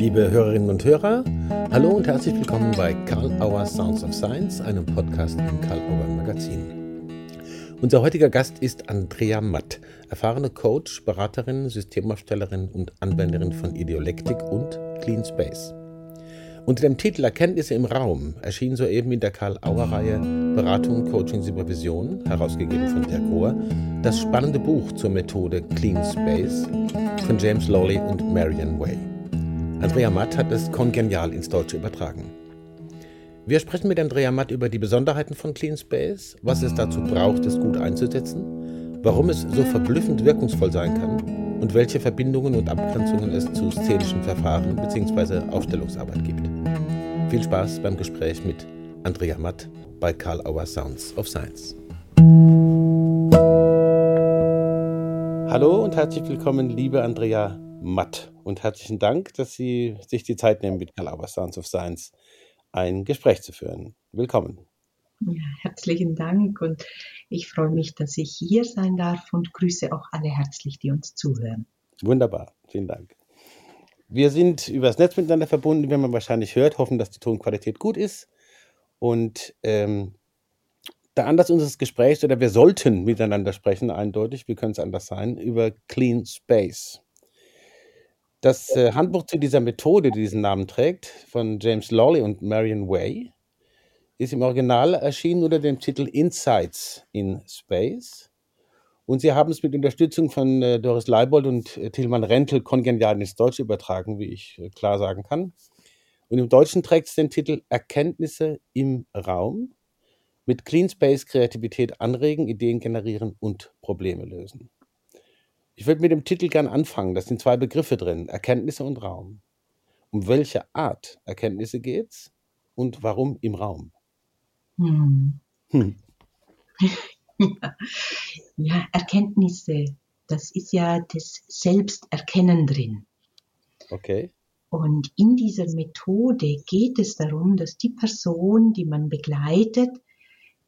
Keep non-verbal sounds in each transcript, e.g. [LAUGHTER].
Liebe Hörerinnen und Hörer, hallo und herzlich willkommen bei Karl Auer Sounds of Science, einem Podcast im Karl Auer Magazin. Unser heutiger Gast ist Andrea Matt, erfahrene Coach, Beraterin, Systemaufstellerin und Anwenderin von Ideolektik und Clean Space. Unter dem Titel Erkenntnisse im Raum erschien soeben in der Karl-Auer-Reihe Beratung, Coaching, Supervision, herausgegeben von der Grohr, das spannende Buch zur Methode Clean Space von James Lawley und Marian Way. Andrea Matt hat es kongenial ins Deutsche übertragen. Wir sprechen mit Andrea Matt über die Besonderheiten von Clean Space, was es dazu braucht, es gut einzusetzen, warum es so verblüffend wirkungsvoll sein kann und welche Verbindungen und Abgrenzungen es zu szenischen Verfahren bzw. Aufstellungsarbeit gibt. Viel Spaß beim Gespräch mit Andrea Matt bei Karl Auer Sounds of Science. Hallo und herzlich willkommen, liebe Andrea Matt. Und herzlichen Dank, dass Sie sich die Zeit nehmen, mit Karl Auer Sounds of Science ein Gespräch zu führen. Willkommen. Ja, herzlichen Dank und ich freue mich, dass ich hier sein darf und grüße auch alle herzlich, die uns zuhören. Wunderbar, vielen Dank. Wir sind übers Netz miteinander verbunden, wie man wahrscheinlich hört, hoffen, dass die Tonqualität gut ist. Und ähm, der Anlass unseres Gesprächs, oder wir sollten miteinander sprechen, eindeutig, wie könnte es anders sein, über Clean Space. Das äh, Handbuch zu dieser Methode, die diesen Namen trägt, von James Lawley und Marion Way, ist im Original erschienen unter dem Titel Insights in Space. Und sie haben es mit Unterstützung von äh, Doris Leibold und äh, Tilman Rentel kongenial ins Deutsche übertragen, wie ich äh, klar sagen kann. Und im Deutschen trägt es den Titel Erkenntnisse im Raum mit Clean Space Kreativität anregen, Ideen generieren und Probleme lösen. Ich würde mit dem Titel gern anfangen. Da sind zwei Begriffe drin, Erkenntnisse und Raum. Um welche Art Erkenntnisse geht's und warum im Raum? Hm. Hm. ja. [LAUGHS] ja, Erkenntnisse, das ist ja das Selbsterkennen drin. Okay. Und in dieser Methode geht es darum, dass die Person, die man begleitet,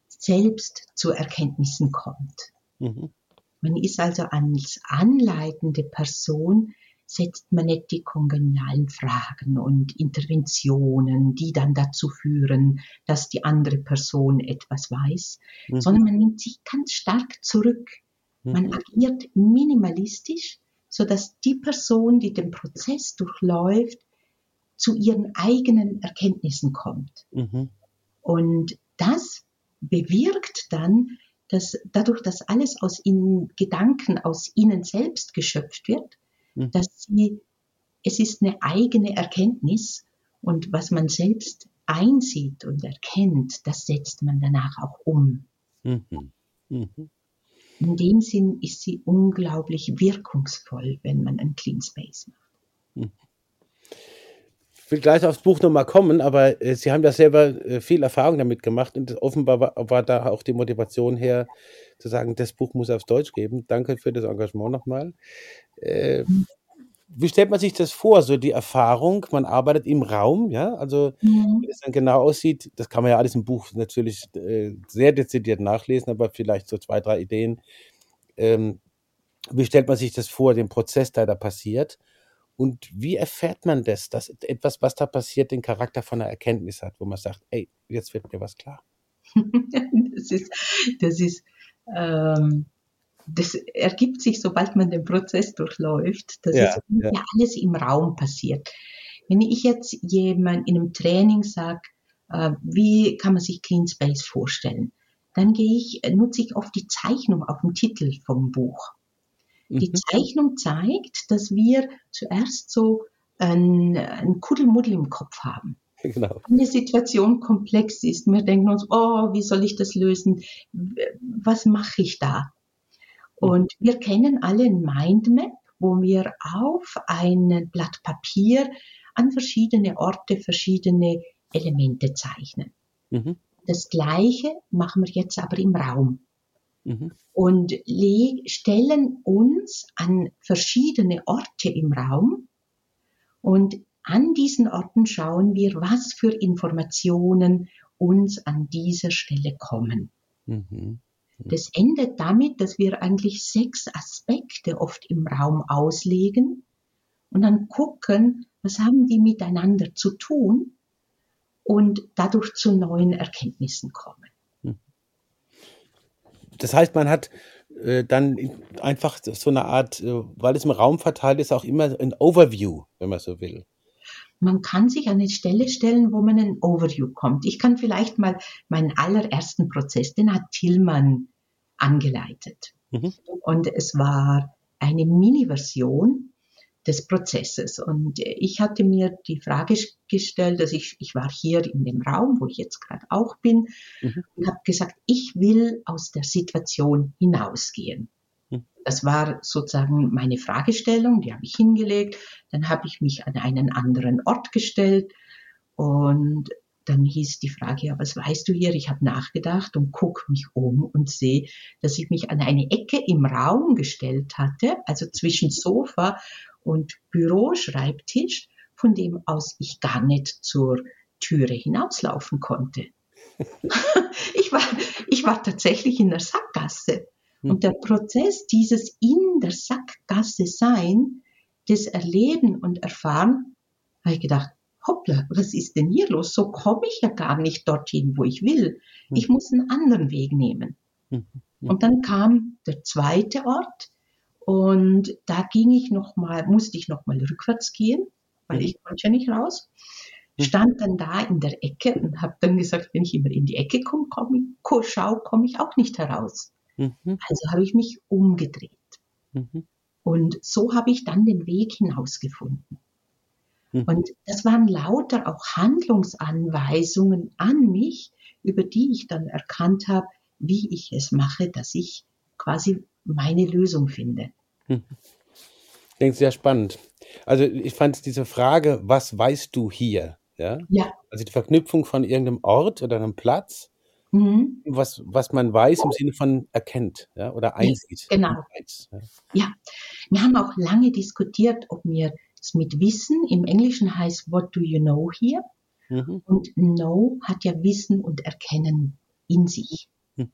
selbst zu Erkenntnissen kommt. Mhm. Man ist also als anleitende Person setzt man nicht die kongenialen Fragen und Interventionen, die dann dazu führen, dass die andere Person etwas weiß, mhm. sondern man nimmt sich ganz stark zurück. Man mhm. agiert minimalistisch, so dass die Person, die den Prozess durchläuft, zu ihren eigenen Erkenntnissen kommt. Mhm. Und das bewirkt dann, dass dadurch, dass alles aus ihnen Gedanken aus ihnen selbst geschöpft wird, Mhm. dass sie, es ist eine eigene Erkenntnis und was man selbst einsieht und erkennt, das setzt man danach auch um. Mhm. Mhm. In dem Sinn ist sie unglaublich wirkungsvoll, wenn man einen Clean Space macht. Ich will gleich aufs Buch nochmal kommen, aber äh, Sie haben ja selber äh, viel Erfahrung damit gemacht und offenbar war, war, da auch die Motivation her, zu sagen, das Buch muss aufs Deutsch geben. Danke für das Engagement nochmal. Äh, wie stellt man sich das vor, so die Erfahrung, man arbeitet im Raum, ja, also mhm. wie das dann genau aussieht, das kann man ja alles im Buch natürlich äh, sehr dezidiert nachlesen, aber vielleicht so zwei, drei Ideen. Ähm, wie stellt man sich das vor, den Prozess, der da passiert? Und wie erfährt man das, dass etwas, was da passiert, den Charakter von einer Erkenntnis hat, wo man sagt, ey, jetzt wird mir was klar? [LAUGHS] das ist, das ist ähm, das ergibt sich, sobald man den Prozess durchläuft. Das ja, ist ja. alles im Raum passiert. Wenn ich jetzt jemand in einem Training sage, äh, wie kann man sich Clean Space vorstellen, dann gehe ich, nutze ich oft die Zeichnung auf dem Titel vom Buch. Mhm. Die Zeichnung zeigt, dass wir zuerst so ein, ein Kuddelmuddel im Kopf haben. Genau. Wenn die Situation komplex ist, wir denken uns, oh, wie soll ich das lösen? Was mache ich da? Und wir kennen alle ein Mindmap, wo wir auf ein Blatt Papier an verschiedene Orte verschiedene Elemente zeichnen. Mhm. Das Gleiche machen wir jetzt aber im Raum. Mhm. Und stellen uns an verschiedene Orte im Raum und an diesen Orten schauen wir, was für Informationen uns an dieser Stelle kommen. Mhm. Das endet damit, dass wir eigentlich sechs Aspekte oft im Raum auslegen und dann gucken, was haben die miteinander zu tun und dadurch zu neuen Erkenntnissen kommen. Das heißt, man hat äh, dann einfach so eine Art, äh, weil es im Raum verteilt ist, auch immer ein Overview, wenn man so will. Man kann sich an eine Stelle stellen, wo man ein Overview kommt. Ich kann vielleicht mal meinen allerersten Prozess, den hat Tillmann angeleitet. Mhm. Und es war eine Mini-Version des Prozesses. Und ich hatte mir die Frage gestellt, dass ich, ich war hier in dem Raum, wo ich jetzt gerade auch bin, mhm. und habe gesagt, ich will aus der Situation hinausgehen. Mhm. Das war sozusagen meine Fragestellung, die habe ich hingelegt. Dann habe ich mich an einen anderen Ort gestellt und dann hieß die Frage, ja, was weißt du hier? Ich habe nachgedacht und guck mich um und sehe, dass ich mich an eine Ecke im Raum gestellt hatte, also zwischen Sofa und Büroschreibtisch, von dem aus ich gar nicht zur Türe hinauslaufen konnte. [LAUGHS] ich, war, ich war tatsächlich in der Sackgasse. Und der Prozess dieses in der Sackgasse sein, das Erleben und Erfahren, habe ich gedacht, hoppla, was ist denn hier los? So komme ich ja gar nicht dorthin, wo ich will. Ich muss einen anderen Weg nehmen. Und dann kam der zweite Ort und da ging ich noch mal, musste ich noch mal rückwärts gehen, weil ich konnte ja nicht raus. Stand dann da in der Ecke und habe dann gesagt, wenn ich immer in die Ecke komme, komm ich, schau, komme ich auch nicht heraus. Also habe ich mich umgedreht. Und so habe ich dann den Weg hinausgefunden. Mhm. Und das waren lauter auch Handlungsanweisungen an mich, über die ich dann erkannt habe, wie ich es mache, dass ich quasi meine Lösung finde. Mhm. Ich denke, sehr spannend. Also ich fand diese Frage, was weißt du hier? Ja? ja. Also die Verknüpfung von irgendeinem Ort oder einem Platz, mhm. was, was man weiß im Sinne von erkennt ja? oder einsieht. Ja, genau. Ja. ja, wir haben auch lange diskutiert, ob wir mit Wissen. Im Englischen heißt What do you know here? Mhm. Und Know hat ja Wissen und Erkennen in sich. Mhm.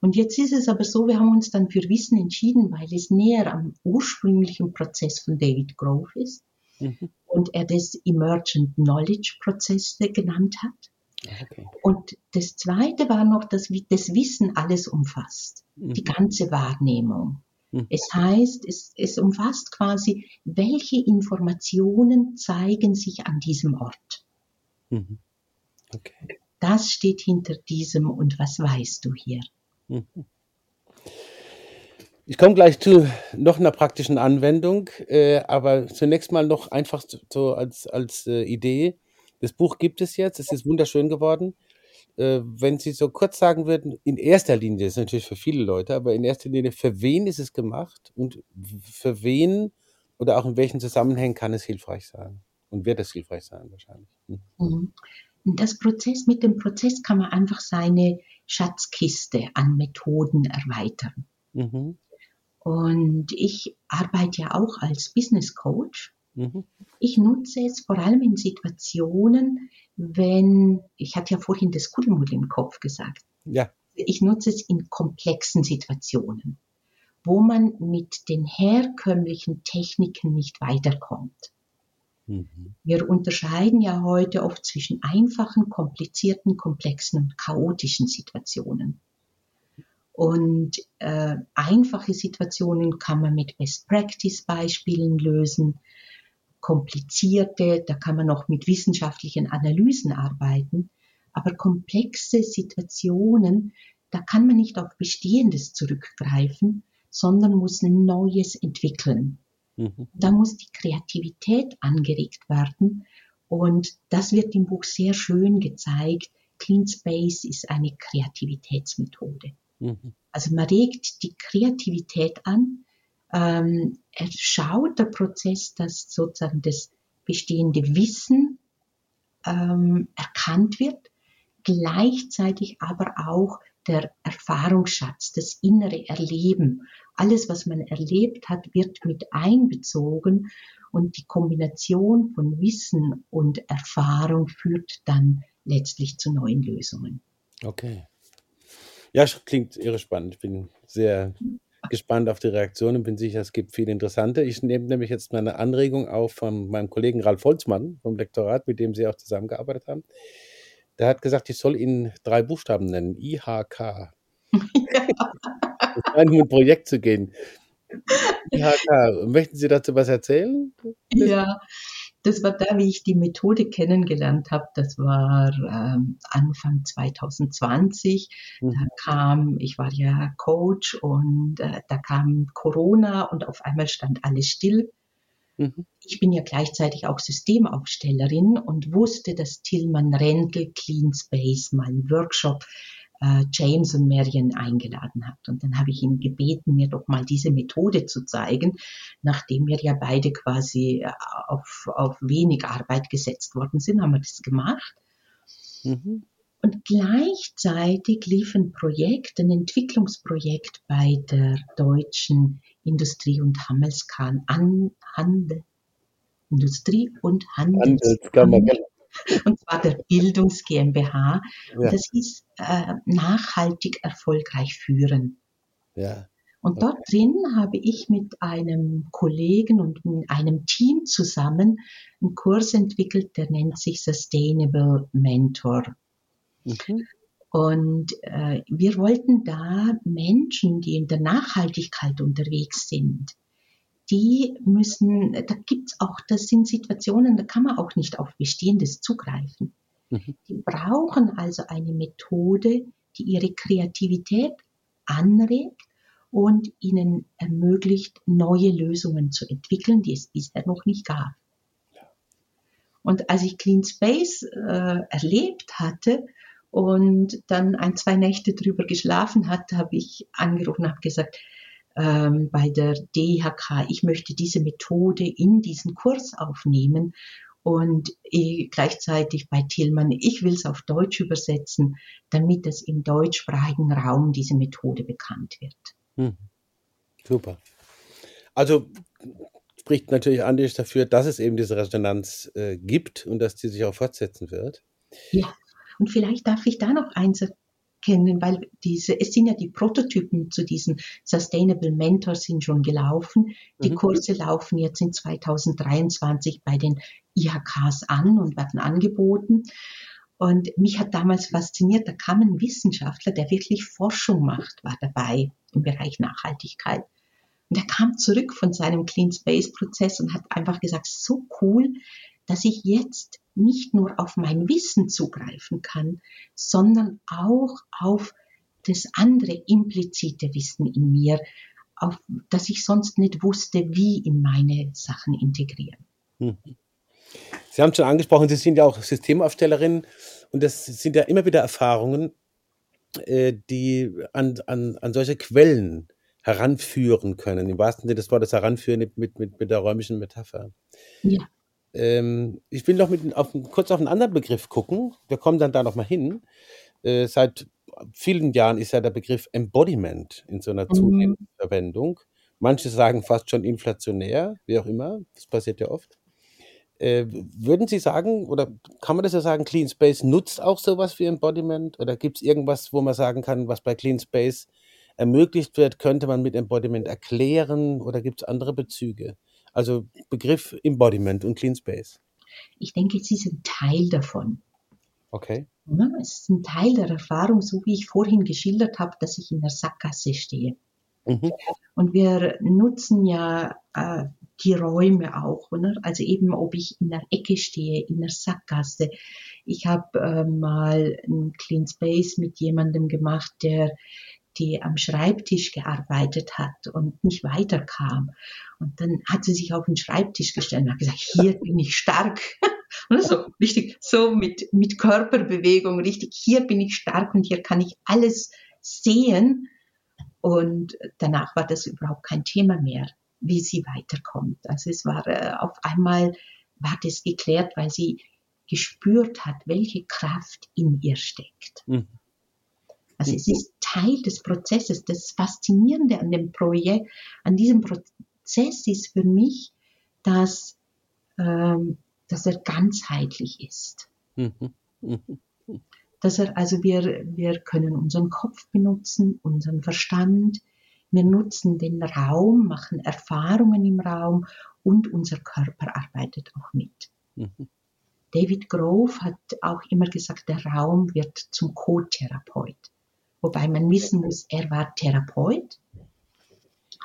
Und jetzt ist es aber so, wir haben uns dann für Wissen entschieden, weil es näher am ursprünglichen Prozess von David Grove ist mhm. und er das Emergent Knowledge Prozess genannt hat. Okay. Und das zweite war noch, dass das Wissen alles umfasst, mhm. die ganze Wahrnehmung. Hm. Es heißt, es, es umfasst quasi, welche Informationen zeigen sich an diesem Ort. Mhm. Okay. Das steht hinter diesem und was weißt du hier? Ich komme gleich zu noch einer praktischen Anwendung, äh, aber zunächst mal noch einfach so als, als äh, Idee. Das Buch gibt es jetzt, es ist wunderschön geworden äh, wenn Sie so kurz sagen würden, in erster Linie, das ist natürlich für viele Leute, aber in erster Linie, für wen ist es gemacht und für wen oder auch in welchen Zusammenhängen kann es hilfreich sein? Und wird es hilfreich sein wahrscheinlich? Hm. Mhm. Das Prozess, mit dem Prozess kann man einfach seine Schatzkiste an Methoden erweitern. Mhm. Und ich arbeite ja auch als Business Coach. Mhm. Ich nutze es vor allem in Situationen, wenn, ich hatte ja vorhin das Kuddelmuddel im Kopf gesagt. Ja. Ich nutze es in komplexen Situationen, wo man mit den herkömmlichen Techniken nicht weiterkommt. Mhm. Wir unterscheiden ja heute oft zwischen einfachen, komplizierten, komplexen und chaotischen Situationen. Und äh, einfache Situationen kann man mit Best-Practice-Beispielen lösen komplizierte, da kann man noch mit wissenschaftlichen Analysen arbeiten, aber komplexe Situationen, da kann man nicht auf Bestehendes zurückgreifen, sondern muss Neues entwickeln. Mhm. Da muss die Kreativität angeregt werden und das wird im Buch sehr schön gezeigt. Clean Space ist eine Kreativitätsmethode. Mhm. Also man regt die Kreativität an, ähm, schaut der Prozess, dass sozusagen das bestehende Wissen ähm, erkannt wird, gleichzeitig aber auch der Erfahrungsschatz, das innere Erleben. Alles, was man erlebt hat, wird mit einbezogen und die Kombination von Wissen und Erfahrung führt dann letztlich zu neuen Lösungen. Okay. Ja, klingt irre spannend. Ich bin sehr gespannt auf die Reaktion und bin sicher, es gibt viele interessante. Ich nehme nämlich jetzt meine Anregung auf von meinem Kollegen Ralf Holzmann vom Lektorat, mit dem Sie auch zusammengearbeitet haben. Der hat gesagt, ich soll Ihnen drei Buchstaben nennen. IHK. Ja. [LAUGHS] Scheint um ein Projekt zu gehen. IHK. Möchten Sie dazu was erzählen? Ja, das war da, wie ich die Methode kennengelernt habe. Das war ähm, Anfang 2020. Mhm. Da kam, ich war ja Coach und äh, da kam Corona und auf einmal stand alles still. Mhm. Ich bin ja gleichzeitig auch Systemaufstellerin und wusste, dass Tillmann Rendel Clean Space mal einen Workshop äh, James und Marion eingeladen hat. Und dann habe ich ihn gebeten, mir doch mal diese Methode zu zeigen, nachdem wir ja beide quasi äh, auf, auf wenig Arbeit gesetzt worden sind, haben wir das gemacht. Mhm. Und gleichzeitig lief ein Projekt, ein Entwicklungsprojekt bei der deutschen Industrie- und Handelskammer, an, Handel, Industrie- und Handelskammer, Handelskammer und zwar der Bildungs GmbH. Ja. Das hieß äh, nachhaltig erfolgreich führen. Ja. Und dort drin habe ich mit einem Kollegen und einem Team zusammen einen Kurs entwickelt, der nennt sich Sustainable Mentor. Mhm. Und äh, wir wollten da Menschen, die in der Nachhaltigkeit unterwegs sind, die müssen, da gibt's auch, das sind Situationen, da kann man auch nicht auf Bestehendes zugreifen. Mhm. Die brauchen also eine Methode, die ihre Kreativität anregt und ihnen ermöglicht, neue Lösungen zu entwickeln, die es bisher noch nicht gab. Und als ich Clean Space äh, erlebt hatte und dann ein, zwei Nächte drüber geschlafen hatte, habe ich angerufen und habe gesagt, ähm, bei der DHK, ich möchte diese Methode in diesen Kurs aufnehmen und eh, gleichzeitig bei Tillmann, ich will es auf Deutsch übersetzen, damit es im deutschsprachigen Raum diese Methode bekannt wird. Hm. Super. Also spricht natürlich Andi dafür, dass es eben diese Resonanz äh, gibt und dass die sich auch fortsetzen wird. Ja, und vielleicht darf ich da noch eins kennen, weil diese, es sind ja die Prototypen zu diesen Sustainable Mentors sind schon gelaufen. Die mhm. Kurse laufen jetzt in 2023 bei den IHKs an und werden angeboten. Und mich hat damals fasziniert, da kam ein Wissenschaftler, der wirklich Forschung macht, war dabei im Bereich Nachhaltigkeit. Und er kam zurück von seinem Clean Space Prozess und hat einfach gesagt, so cool, dass ich jetzt nicht nur auf mein Wissen zugreifen kann, sondern auch auf das andere implizite Wissen in mir, auf das ich sonst nicht wusste, wie in meine Sachen integrieren. Mhm. Sie haben schon angesprochen, Sie sind ja auch Systemaufstellerin und das sind ja immer wieder Erfahrungen, äh, die an, an, an solche Quellen heranführen können, im wahrsten Sinne des Wortes heranführen mit, mit, mit der räumlichen Metapher. Ja. Ähm, ich will noch mit auf, kurz auf einen anderen Begriff gucken. Wir kommen dann da noch mal hin. Äh, seit vielen Jahren ist ja der Begriff Embodiment in so einer mhm. zunehmenden Verwendung. Manche sagen fast schon inflationär, wie auch immer. Das passiert ja oft. Äh, würden Sie sagen, oder kann man das ja sagen, Clean Space nutzt auch sowas wie Embodiment? Oder gibt es irgendwas, wo man sagen kann, was bei Clean Space ermöglicht wird, könnte man mit Embodiment erklären? Oder gibt es andere Bezüge? Also Begriff Embodiment und Clean Space. Ich denke, es ist ein Teil davon. Okay. Es ist ein Teil der Erfahrung, so wie ich vorhin geschildert habe, dass ich in der Sackgasse stehe. Mhm. Und wir nutzen ja äh, die Räume auch, oder? also eben ob ich in der Ecke stehe, in der Sackgasse. Ich habe äh, mal ein Clean Space mit jemandem gemacht, der die am Schreibtisch gearbeitet hat und nicht weiterkam. Und dann hat sie sich auf den Schreibtisch gestellt und hat gesagt, hier bin ich stark. [LAUGHS] Und so richtig, so mit, mit Körperbewegung, richtig, hier bin ich stark und hier kann ich alles sehen. Und danach war das überhaupt kein Thema mehr, wie sie weiterkommt. Also es war äh, auf einmal war das geklärt, weil sie gespürt hat, welche Kraft in ihr steckt. Mhm. Also es ist Teil des Prozesses. Das Faszinierende an dem Projekt, an diesem Prozess ist für mich, dass, ähm, dass er ganzheitlich ist. Mhm. Dass er, also wir, wir können unseren Kopf benutzen, unseren Verstand, Wir nutzen den Raum, machen Erfahrungen im Raum und unser Körper arbeitet auch mit. Mhm. David Grove hat auch immer gesagt, der Raum wird zum Co-Therapeut. Wobei man wissen muss, er war Therapeut,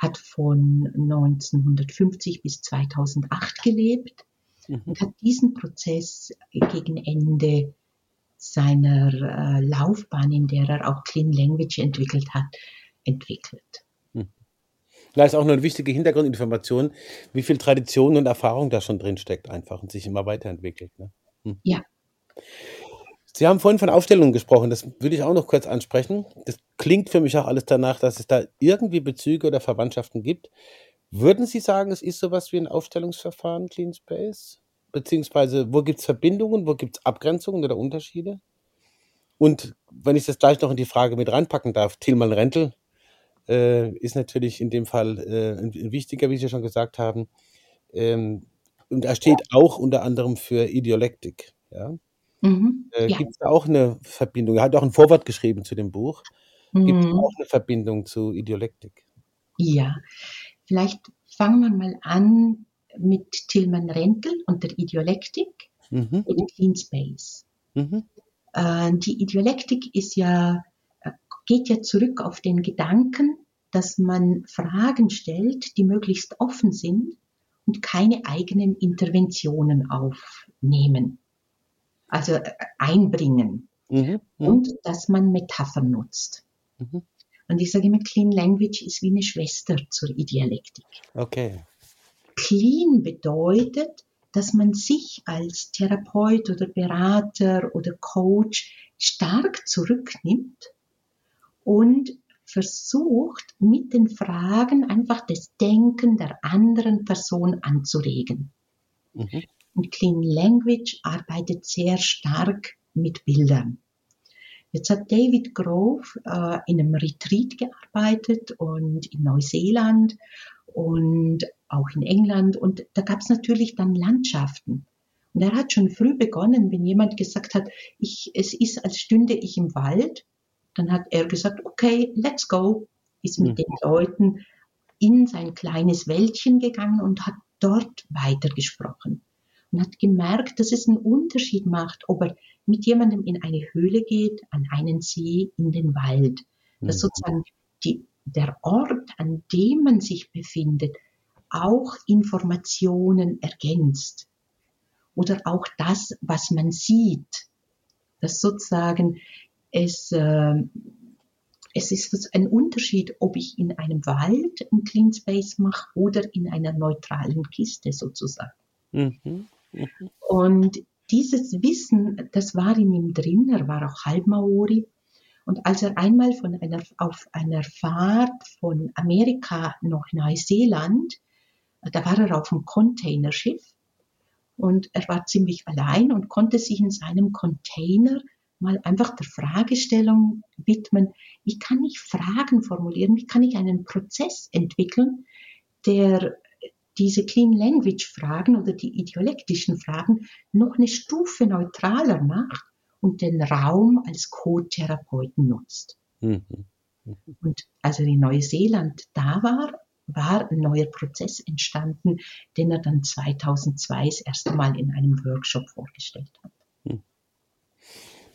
hat von 1950 bis 2008 gelebt mhm. und hat diesen Prozess gegen Ende seiner äh, Laufbahn, in der er auch Clean Language entwickelt hat, entwickelt. Da ist auch noch eine wichtige Hintergrundinformation, wie viel Tradition und Erfahrung da schon drin steckt einfach und sich immer weiterentwickelt. Ne? Hm. Ja. Sie haben vorhin von Aufstellungen gesprochen, das würde ich auch noch kurz ansprechen. Das klingt für mich auch alles danach, dass es da irgendwie Bezüge oder Verwandtschaften gibt. Würden Sie sagen, es ist sowas wie ein Aufstellungsverfahren, Clean Space? Beziehungsweise, wo gibt es Verbindungen, wo gibt es Abgrenzungen oder Unterschiede? Und wenn ich das gleich noch in die Frage mit reinpacken darf, Tilman Rentel, äh, ist natürlich in dem Fall äh, ein, wichtiger, wie Sie schon gesagt haben. Ähm, und er steht auch unter anderem für Ideolektik. Ja? Mhm, äh, ja. Gibt es auch eine Verbindung? Er hat auch ein Vorwort geschrieben zu dem Buch. Gibt es mhm. auch eine Verbindung zu Ideolektik? Ja, vielleicht fangen wir mal an mit Tilman Rentel und der Ideolektik mhm. in Clean Space. Mhm. Äh, die Ideolektik ist ja geht ja zurück auf den Gedanken, dass man Fragen stellt, die möglichst offen sind und keine eigenen Interventionen aufnehmen, also äh, einbringen. Mhm, mhm, und dass man Metaphern nutzt. Mhm. Und ich sage immer, Clean Language ist wie eine Schwester zur Idealektik. Okay. Clean bedeutet, dass man sich als Therapeut oder Berater oder Coach stark zurücknimmt und versucht mit den Fragen einfach das Denken der anderen Person anzuregen. Mhm. Und Clean Language arbeitet sehr stark mit Bildern. Jetzt hat David Grove äh, in einem Retreat gearbeitet und in Neuseeland und auch in England und da gab es natürlich dann Landschaften. Und er hat schon früh begonnen, wenn jemand gesagt hat, ich, es ist, als stünde ich im Wald, dann hat er gesagt, okay, let's go, ist mit mhm. den Leuten in sein kleines Wäldchen gegangen und hat dort weitergesprochen und hat gemerkt, dass es einen Unterschied macht, ob er mit jemandem in eine Höhle geht, an einen See, in den Wald. Dass mhm. sozusagen die, der Ort, an dem man sich befindet, auch Informationen ergänzt. Oder auch das, was man sieht. Dass sozusagen es, äh, es ist ein Unterschied, ob ich in einem Wald ein Clean Space mache oder in einer neutralen Kiste sozusagen. Mhm. Und dieses Wissen, das war in ihm drin, er war auch Halbmaori. Und als er einmal von einer, auf einer Fahrt von Amerika nach Neuseeland, da war er auf einem Containerschiff und er war ziemlich allein und konnte sich in seinem Container mal einfach der Fragestellung widmen, wie kann ich Fragen formulieren, wie kann ich einen Prozess entwickeln, der diese Clean Language Fragen oder die ideolektischen Fragen noch eine Stufe neutraler macht und den Raum als Co-Therapeuten nutzt. Mhm. Mhm. Und als er in Neuseeland da war, war ein neuer Prozess entstanden, den er dann 2002 das erste Mal in einem Workshop vorgestellt hat.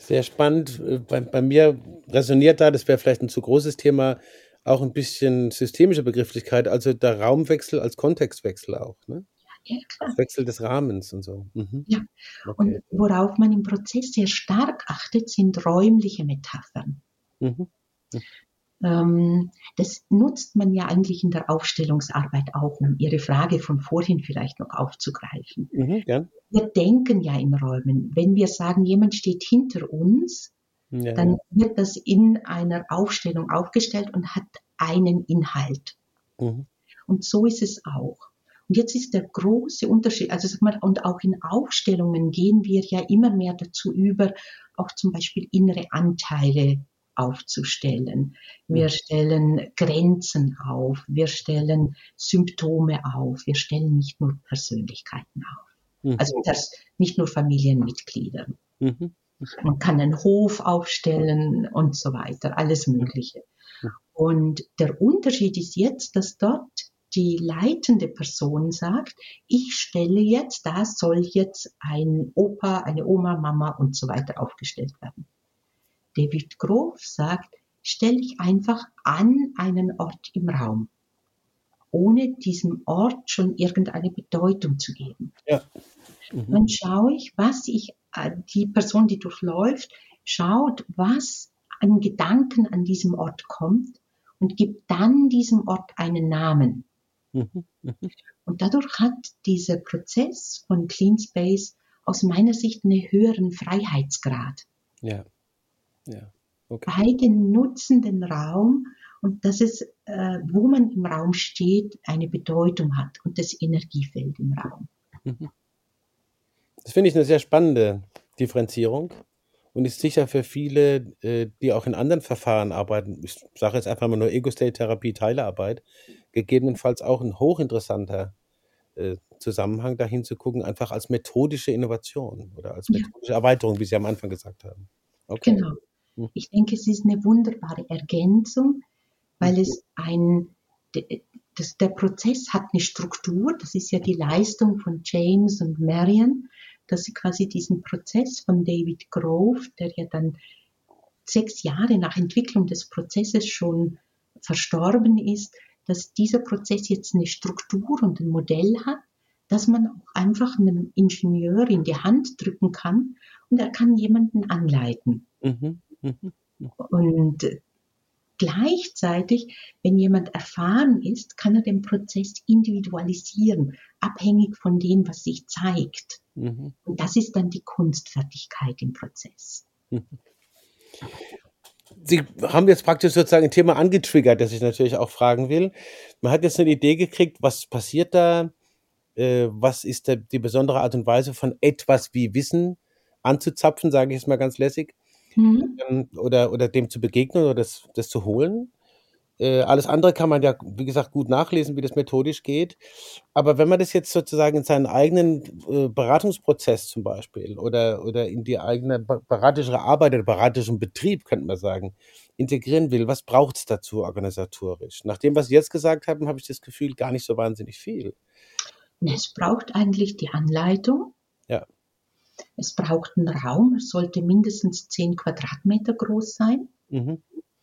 Sehr spannend. Äh, bei, bei mir resoniert da, das wäre vielleicht ein zu großes Thema, auch ein bisschen systemische Begrifflichkeit, also der Raumwechsel als Kontextwechsel auch. Ne? Ja, klar. Wechsel des Rahmens und so. Mhm. Ja, okay. und worauf man im Prozess sehr stark achtet, sind räumliche Metaphern. Mhm. Mhm. Ähm, das nutzt man ja eigentlich in der Aufstellungsarbeit auch, um Ihre Frage von vorhin vielleicht noch aufzugreifen. Mhm, ja. Wir denken ja in Räumen. Wenn wir sagen, jemand steht hinter uns, ja, dann wird das in einer Aufstellung aufgestellt und hat einen Inhalt. Mhm. Und so ist es auch. Und jetzt ist der große Unterschied, also sag mal, und auch in Aufstellungen gehen wir ja immer mehr dazu über, auch zum Beispiel innere Anteile aufzustellen. Wir stellen Grenzen auf, wir stellen Symptome auf, wir stellen nicht nur Persönlichkeiten auf. Mhm. Also nicht nur Familienmitglieder. Mhm. Man kann einen Hof aufstellen und so weiter, alles Mögliche. Und der Unterschied ist jetzt, dass dort die leitende Person sagt, ich stelle jetzt, da soll jetzt ein Opa, eine Oma, Mama und so weiter aufgestellt werden. David Grove sagt, stelle ich einfach an einen Ort im Raum, ohne diesem Ort schon irgendeine Bedeutung zu geben. Ja. Mhm. Dann schaue ich, was ich, die Person, die durchläuft, schaut, was an Gedanken an diesem Ort kommt und gibt dann diesem Ort einen Namen. Mhm. Mhm. Und dadurch hat dieser Prozess von Clean Space aus meiner Sicht einen höheren Freiheitsgrad. Ja. Ja. Okay. Beide nutzen den Raum und dass es, äh, wo man im Raum steht, eine Bedeutung hat und das Energiefeld im Raum. Mhm. Das finde ich eine sehr spannende Differenzierung und ist sicher für viele, äh, die auch in anderen Verfahren arbeiten, ich sage jetzt einfach mal nur Ego-State-Therapie, Teilearbeit, gegebenenfalls auch ein hochinteressanter äh, Zusammenhang dahin zu gucken, einfach als methodische Innovation oder als methodische ja. Erweiterung, wie Sie am Anfang gesagt haben. Okay. Genau. Hm. Ich denke, es ist eine wunderbare Ergänzung, weil es ein, das, der Prozess hat eine Struktur, das ist ja die Leistung von James und Marian, dass sie quasi diesen Prozess von David Grove, der ja dann sechs Jahre nach Entwicklung des Prozesses schon verstorben ist, dass dieser Prozess jetzt eine Struktur und ein Modell hat, dass man auch einfach einem Ingenieur in die Hand drücken kann und er kann jemanden anleiten. Mhm. Mhm. Und gleichzeitig, wenn jemand erfahren ist, kann er den Prozess individualisieren, abhängig von dem, was sich zeigt. Mhm. Und das ist dann die Kunstfertigkeit im Prozess. Mhm. [LAUGHS] Sie haben jetzt praktisch sozusagen ein Thema angetriggert, das ich natürlich auch fragen will. Man hat jetzt eine Idee gekriegt, was passiert da, äh, was ist die besondere Art und Weise von etwas wie Wissen anzuzapfen, sage ich es mal ganz lässig, mhm. ähm, oder, oder dem zu begegnen oder das, das zu holen. Äh, alles andere kann man ja, wie gesagt, gut nachlesen, wie das methodisch geht. Aber wenn man das jetzt sozusagen in seinen eigenen äh, Beratungsprozess zum Beispiel oder, oder in die eigene beratische Arbeit oder beratischen Betrieb, könnte man sagen, integrieren will, was braucht es dazu organisatorisch? Nach dem, was Sie jetzt gesagt haben, habe ich das Gefühl, gar nicht so wahnsinnig viel. Es braucht eigentlich die Anleitung. Ja. Es braucht einen Raum, es sollte mindestens 10 Quadratmeter groß sein. Mhm.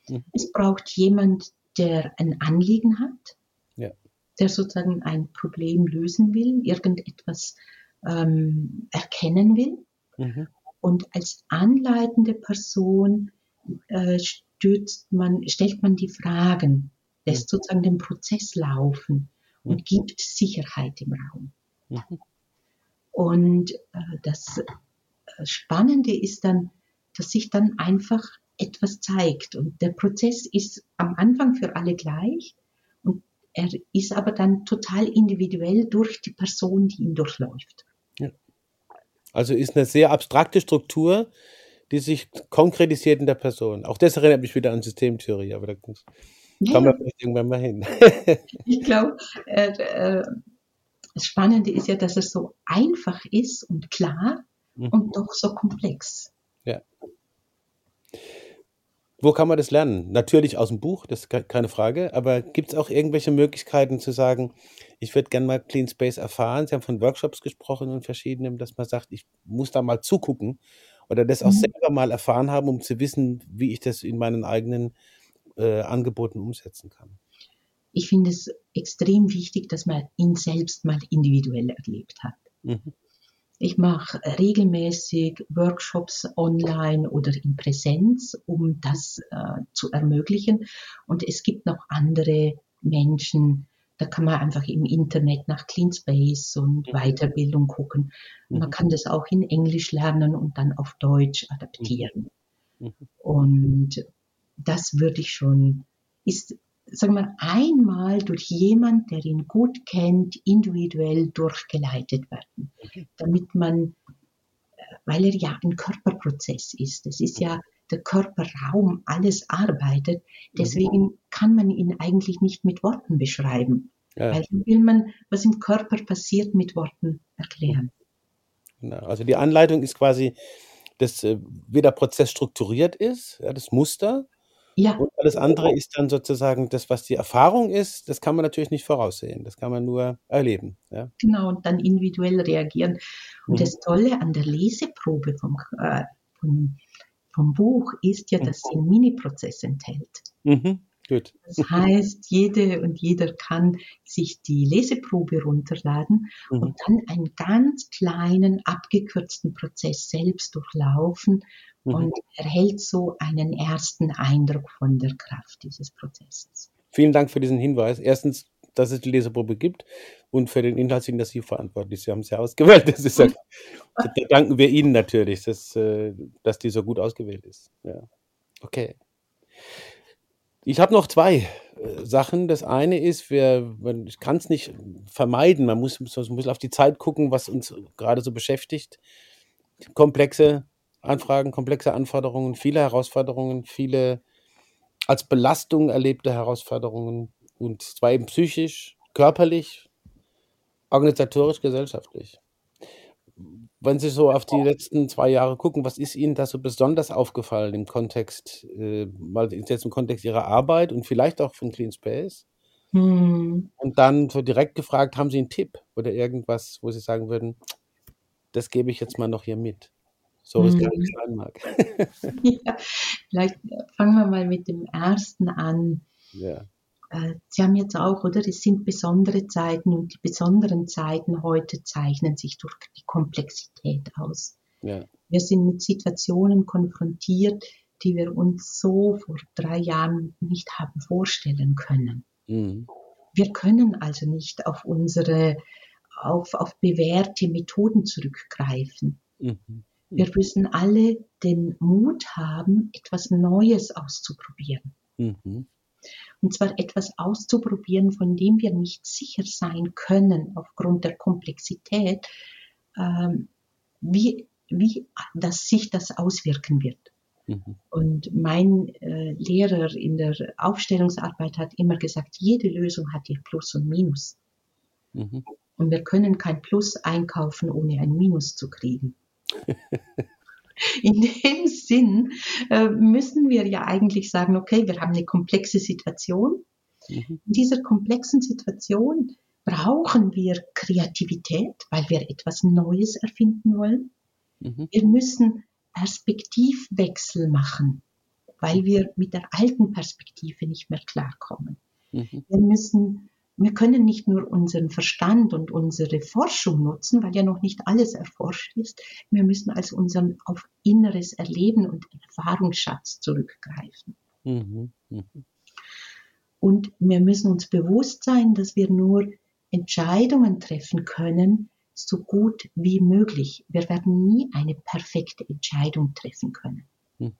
Mhm. Es braucht jemand, der ein Anliegen hat, ja. der sozusagen ein Problem lösen will, irgendetwas ähm, erkennen will. Mhm. Und als anleitende Person äh, stürzt man, stellt man die Fragen, lässt mhm. sozusagen den Prozess laufen und mhm. gibt Sicherheit im Raum. Mhm. Und äh, das äh, Spannende ist dann, dass sich dann einfach etwas zeigt. Und der Prozess ist am Anfang für alle gleich und er ist aber dann total individuell durch die Person, die ihn durchläuft. Ja. Also ist eine sehr abstrakte Struktur, die sich konkretisiert in der Person. Auch das erinnert mich wieder an Systemtheorie, aber da ja. kommen wir vielleicht irgendwann mal hin. [LAUGHS] [LAUGHS] ich glaube, äh, das Spannende ist ja, dass es so einfach ist und klar mhm. und doch so komplex. Ja. Wo kann man das lernen? Natürlich aus dem Buch, das ist keine Frage, aber gibt es auch irgendwelche Möglichkeiten zu sagen, ich würde gerne mal Clean Space erfahren? Sie haben von Workshops gesprochen und verschiedenen, dass man sagt, ich muss da mal zugucken oder das auch mhm. selber mal erfahren haben, um zu wissen, wie ich das in meinen eigenen äh, Angeboten umsetzen kann. Ich finde es extrem wichtig, dass man ihn selbst mal individuell erlebt hat. Mhm. Ich mache regelmäßig Workshops online oder in Präsenz, um das äh, zu ermöglichen. Und es gibt noch andere Menschen, da kann man einfach im Internet nach Clean Space und mhm. Weiterbildung gucken. Mhm. Man kann das auch in Englisch lernen und dann auf Deutsch adaptieren. Mhm. mhm. Und das würde ich schon, ist sagen wir, einmal durch jemand, der ihn gut kennt, individuell durchgeleitet werden, damit man, weil er ja ein Körperprozess ist, es ist ja der Körperraum, alles arbeitet, deswegen kann man ihn eigentlich nicht mit Worten beschreiben, ja. weil dann will man, was im Körper passiert, mit Worten erklären. Genau. Also die Anleitung ist quasi, dass, äh, wie der Prozess strukturiert ist, ja, das Muster, Ja. Und alles andere ist dann sozusagen das, was die Erfahrung ist, das kann man natürlich nicht voraussehen. Das kann man nur erleben. Ja. Genau, und dann individuell reagieren. Und mhm. das Tolle an der Leseprobe vom, äh, vom, vom Buch ist ja, dass sie einen Mini-Prozess enthält. Mhm. Gut. Das heißt, jede und jeder kann sich die Leseprobe runterladen mhm. und dann einen ganz kleinen, abgekürzten Prozess selbst durchlaufen mhm. und erhält so einen ersten Eindruck von der Kraft dieses Prozesses. Vielen Dank für diesen Hinweis. Erstens, dass es die Leseprobe gibt und für den Inhalt sind das Sie verantwortlich. Sie haben es ja ausgewählt. Das ist ja, [LAUGHS] da danken wir Ihnen natürlich, dass, äh, dass die so gut ausgewählt ist. Ja. Okay. Ich habe noch zwei äh, Sachen. Das eine ist, wir, man kann es nicht vermeiden. Man muss, man muss auf die Zeit gucken, was uns gerade so beschäftigt. Komplexe Anfragen, komplexe Anforderungen, viele Herausforderungen, viele als Belastung erlebte Herausforderungen. Und zwar eben psychisch, körperlich, organisatorisch, gesellschaftlich wenn Sie so auf die letzten zwei Jahre gucken, was ist Ihnen da so besonders aufgefallen im Kontext, äh, mal jetzt im Kontext Ihrer Arbeit und vielleicht auch von Clean Space? Hm. Und dann so direkt gefragt, haben Sie einen Tipp oder irgendwas, wo Sie sagen würden, das gebe ich jetzt mal noch hier mit? So es gar nicht sein mag. ja, vielleicht fangen wir mal mit dem ersten an. Ja. Äh, Sie haben jetzt auch, oder? Es sind besondere Zeiten und die besonderen Zeiten heute zeichnen sich durch die Komplexität aus. Ja. Wir sind mit Situationen konfrontiert, die wir uns so vor drei Jahren nicht haben vorstellen können. Mhm. Wir können also nicht auf unsere, auf, auf bewährte Methoden zurückgreifen. Mhm. Wir müssen alle den Mut haben, etwas Neues auszuprobieren. Mhm und zwar etwas auszuprobieren, von dem wir nicht sicher sein können aufgrund der Komplexität, ähm, wie, wie das sich das auswirken wird. Mhm. Und mein äh, Lehrer in der Aufstellungsarbeit hat immer gesagt, jede Lösung hat ihr Plus und Minus. Mhm. Und wir können kein Plus einkaufen, ohne ein Minus zu kriegen. [LAUGHS] In dem Sinn äh, müssen wir ja eigentlich sagen, okay, wir haben eine komplexe Situation. Mhm. In dieser komplexen Situation brauchen wir Kreativität, weil wir etwas Neues erfinden wollen. Mhm. Wir müssen Perspektivwechsel machen, weil wir mit der alten Perspektive nicht mehr klarkommen. Mhm. Wir müssen wir können nicht nur unseren Verstand und unsere Forschung nutzen, weil ja noch nicht alles erforscht ist. Wir müssen also unseren auf inneres Erleben und Erfahrungsschatz zurückgreifen. Mhm. Mhm. Und wir müssen uns bewusst sein, dass wir nur Entscheidungen treffen können, so gut wie möglich. Wir werden nie eine perfekte Entscheidung treffen können. Mhm.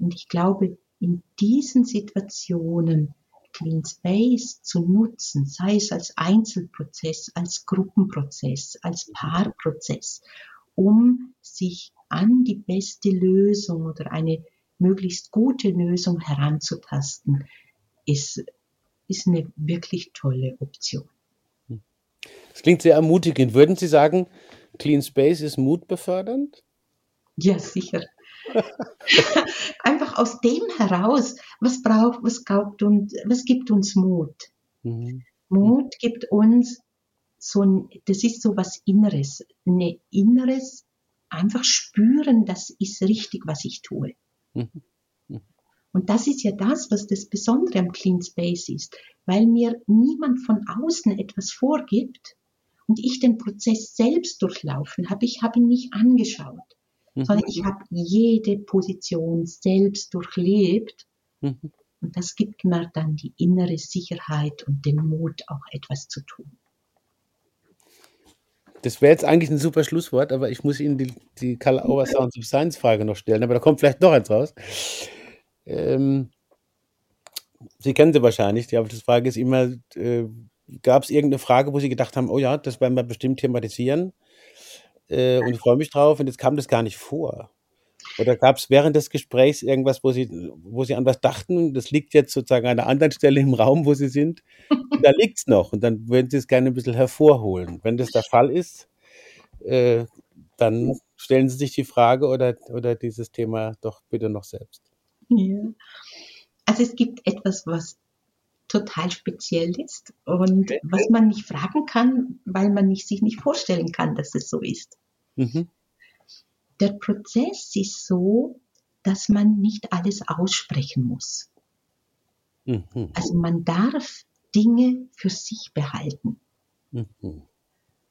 Und ich glaube, in diesen Situationen Clean Space zu nutzen, sei es als Einzelprozess, als Gruppenprozess, als Paarprozess, um sich an die beste Lösung oder eine möglichst gute Lösung heranzutasten, ist, ist eine wirklich tolle Option. Das klingt sehr ermutigend. Würden Sie sagen, Clean Space ist mutbefördernd? Ja, sicher. [LAUGHS] Einfach aus dem heraus, was braucht, was glaubt und was gibt uns Mut? Mhm. Mut gibt uns so ein, das ist so was Inneres, ein Inneres, einfach spüren, das ist richtig, was ich tue. Mhm. Mhm. Und das ist ja das, was das Besondere am Clean Space ist, weil mir niemand von außen etwas vorgibt und ich den Prozess selbst durchlaufen habe. Ich habe ihn nicht angeschaut Mhm. sondern ich habe jede Position selbst durchlebt. Mhm. Und das gibt mir dann die innere Sicherheit und den Mut, auch etwas zu tun. Das wäre jetzt eigentlich ein super Schlusswort, aber ich muss Ihnen die, die Karl Auer Sounds of Science Frage noch stellen, aber da kommt vielleicht noch eins raus. Ähm, Sie kennen sie wahrscheinlich, die Frage ist immer, äh, gab es irgendeine Frage, wo Sie gedacht haben, oh ja, das werden wir bestimmt thematisieren? Äh, und ich freue mich drauf und jetzt kam das gar nicht vor. Oder gab es während des Gesprächs irgendwas, wo Sie, wo Sie an was dachten, das liegt jetzt sozusagen an einer anderen Stelle im Raum, wo Sie sind, da liegt es noch und dann würden Sie es gerne ein bisschen hervorholen. Wenn das der Fall ist, äh, dann stellen Sie sich die Frage oder, oder dieses Thema doch bitte noch selbst. Ja. Also es gibt etwas, was total speziell ist und okay. was man nicht fragen kann, weil man nicht, sich nicht vorstellen kann, dass es so ist. Mhm. Der Prozess ist so, dass man nicht alles aussprechen muss. Mhm. Also man darf Dinge für sich behalten. Mhm.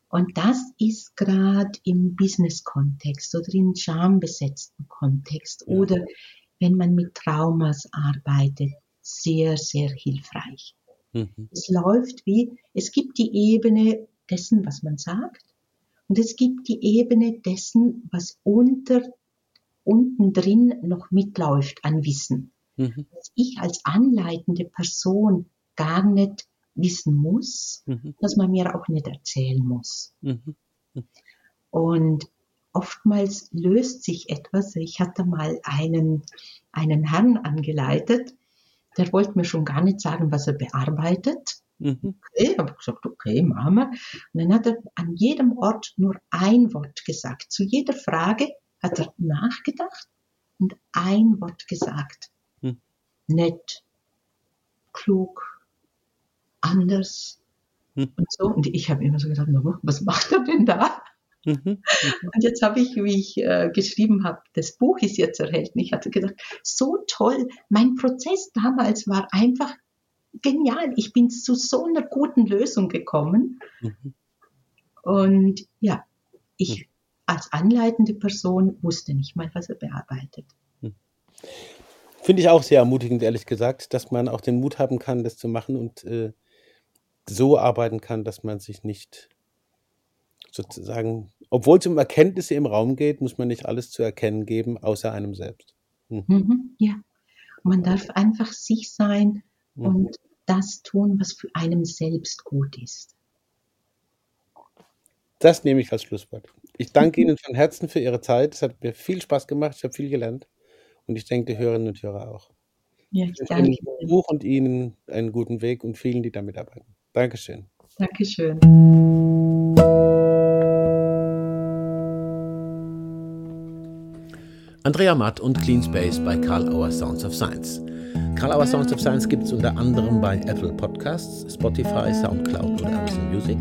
Und das ist gerade im Business-Kontext oder im schambesetzten Kontext ja. oder wenn man mit Traumas arbeitet, sehr, sehr hilfreich. Mhm. Es läuft wie, es gibt die Ebene dessen, was man sagt, und es gibt die Ebene dessen, was unter, unten drin noch mitläuft an Wissen. Mhm. Was ich als anleitende Person gar nicht wissen muss, mhm. dass man mir auch nicht erzählen muss. Mhm. Und oftmals löst sich etwas. Ich hatte mal einen, einen Herrn angeleitet, der wollte mir schon gar nicht sagen, was er bearbeitet. Mhm. Okay, habe gesagt, okay, machen wir. Und dann hat er an jedem Ort nur ein Wort gesagt. Zu jeder Frage hat er nachgedacht und ein Wort gesagt. Mhm. Nett, klug, anders mhm. und so. Und ich habe immer so gedacht, was macht er denn da? Mhm, mhm. Und jetzt habe ich, wie ich äh, geschrieben habe, das Buch ist jetzt erhältlich. Ich hatte gedacht, so toll. Mein Prozess damals war einfach genial. Ich bin zu so einer guten Lösung gekommen. Mhm. Und ja, ich mhm. als anleitende Person wusste nicht mal, was er bearbeitet. Mhm. Finde ich auch sehr ermutigend, ehrlich gesagt, dass man auch den Mut haben kann, das zu machen und äh, so arbeiten kann, dass man sich nicht sozusagen, obwohl es um Erkenntnisse im Raum geht, muss man nicht alles zu erkennen geben, außer einem selbst. Mhm. Mhm, ja, man darf einfach sich sein mhm. und das tun, was für einem selbst gut ist. Das nehme ich als Schlusswort. Ich danke Ihnen von Herzen für Ihre Zeit. Es hat mir viel Spaß gemacht. Ich habe viel gelernt. Und ich denke, die Hörerinnen und Hörer auch. Ja, ich danke Ihnen. Buch und Ihnen einen guten Weg und vielen, die damit arbeiten. Dankeschön. Dankeschön. Andrea Matt und Clean Space bei Karl Auer Sounds of Science. Karl Auer Sounds of Science gibt es unter anderem bei Apple Podcasts, Spotify, Soundcloud oder Amazon Music.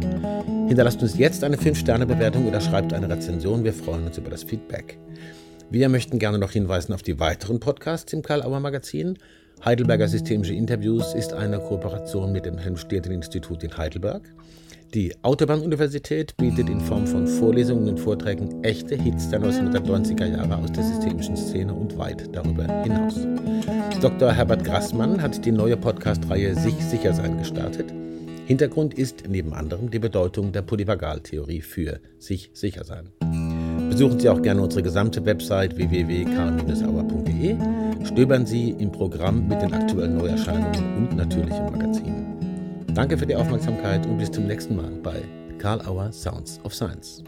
Hinterlasst uns jetzt eine 5-Sterne-Bewertung oder schreibt eine Rezension. Wir freuen uns über das Feedback. Wir möchten gerne noch hinweisen auf die weiteren Podcasts im Karl Auer Magazin. Heidelberger Systemische Interviews ist eine Kooperation mit dem Helmstedten-Institut in Heidelberg. Die Autobahn-Universität bietet in Form von Vorlesungen und Vorträgen echte Hits der 1990er Jahre aus der systemischen Szene und weit darüber hinaus. Dr. Herbert Grassmann hat die neue Podcast-Reihe Sich sicher sein gestartet. Hintergrund ist neben anderem die Bedeutung der Polyvagaltheorie für sich sicher sein. Besuchen Sie auch gerne unsere gesamte Website www.karl-auer.de. Stöbern Sie im Programm mit den aktuellen Neuerscheinungen und natürlich im Magazin. Danke für die Aufmerksamkeit und bis zum nächsten Mal bei Karl Auer Sounds of Science.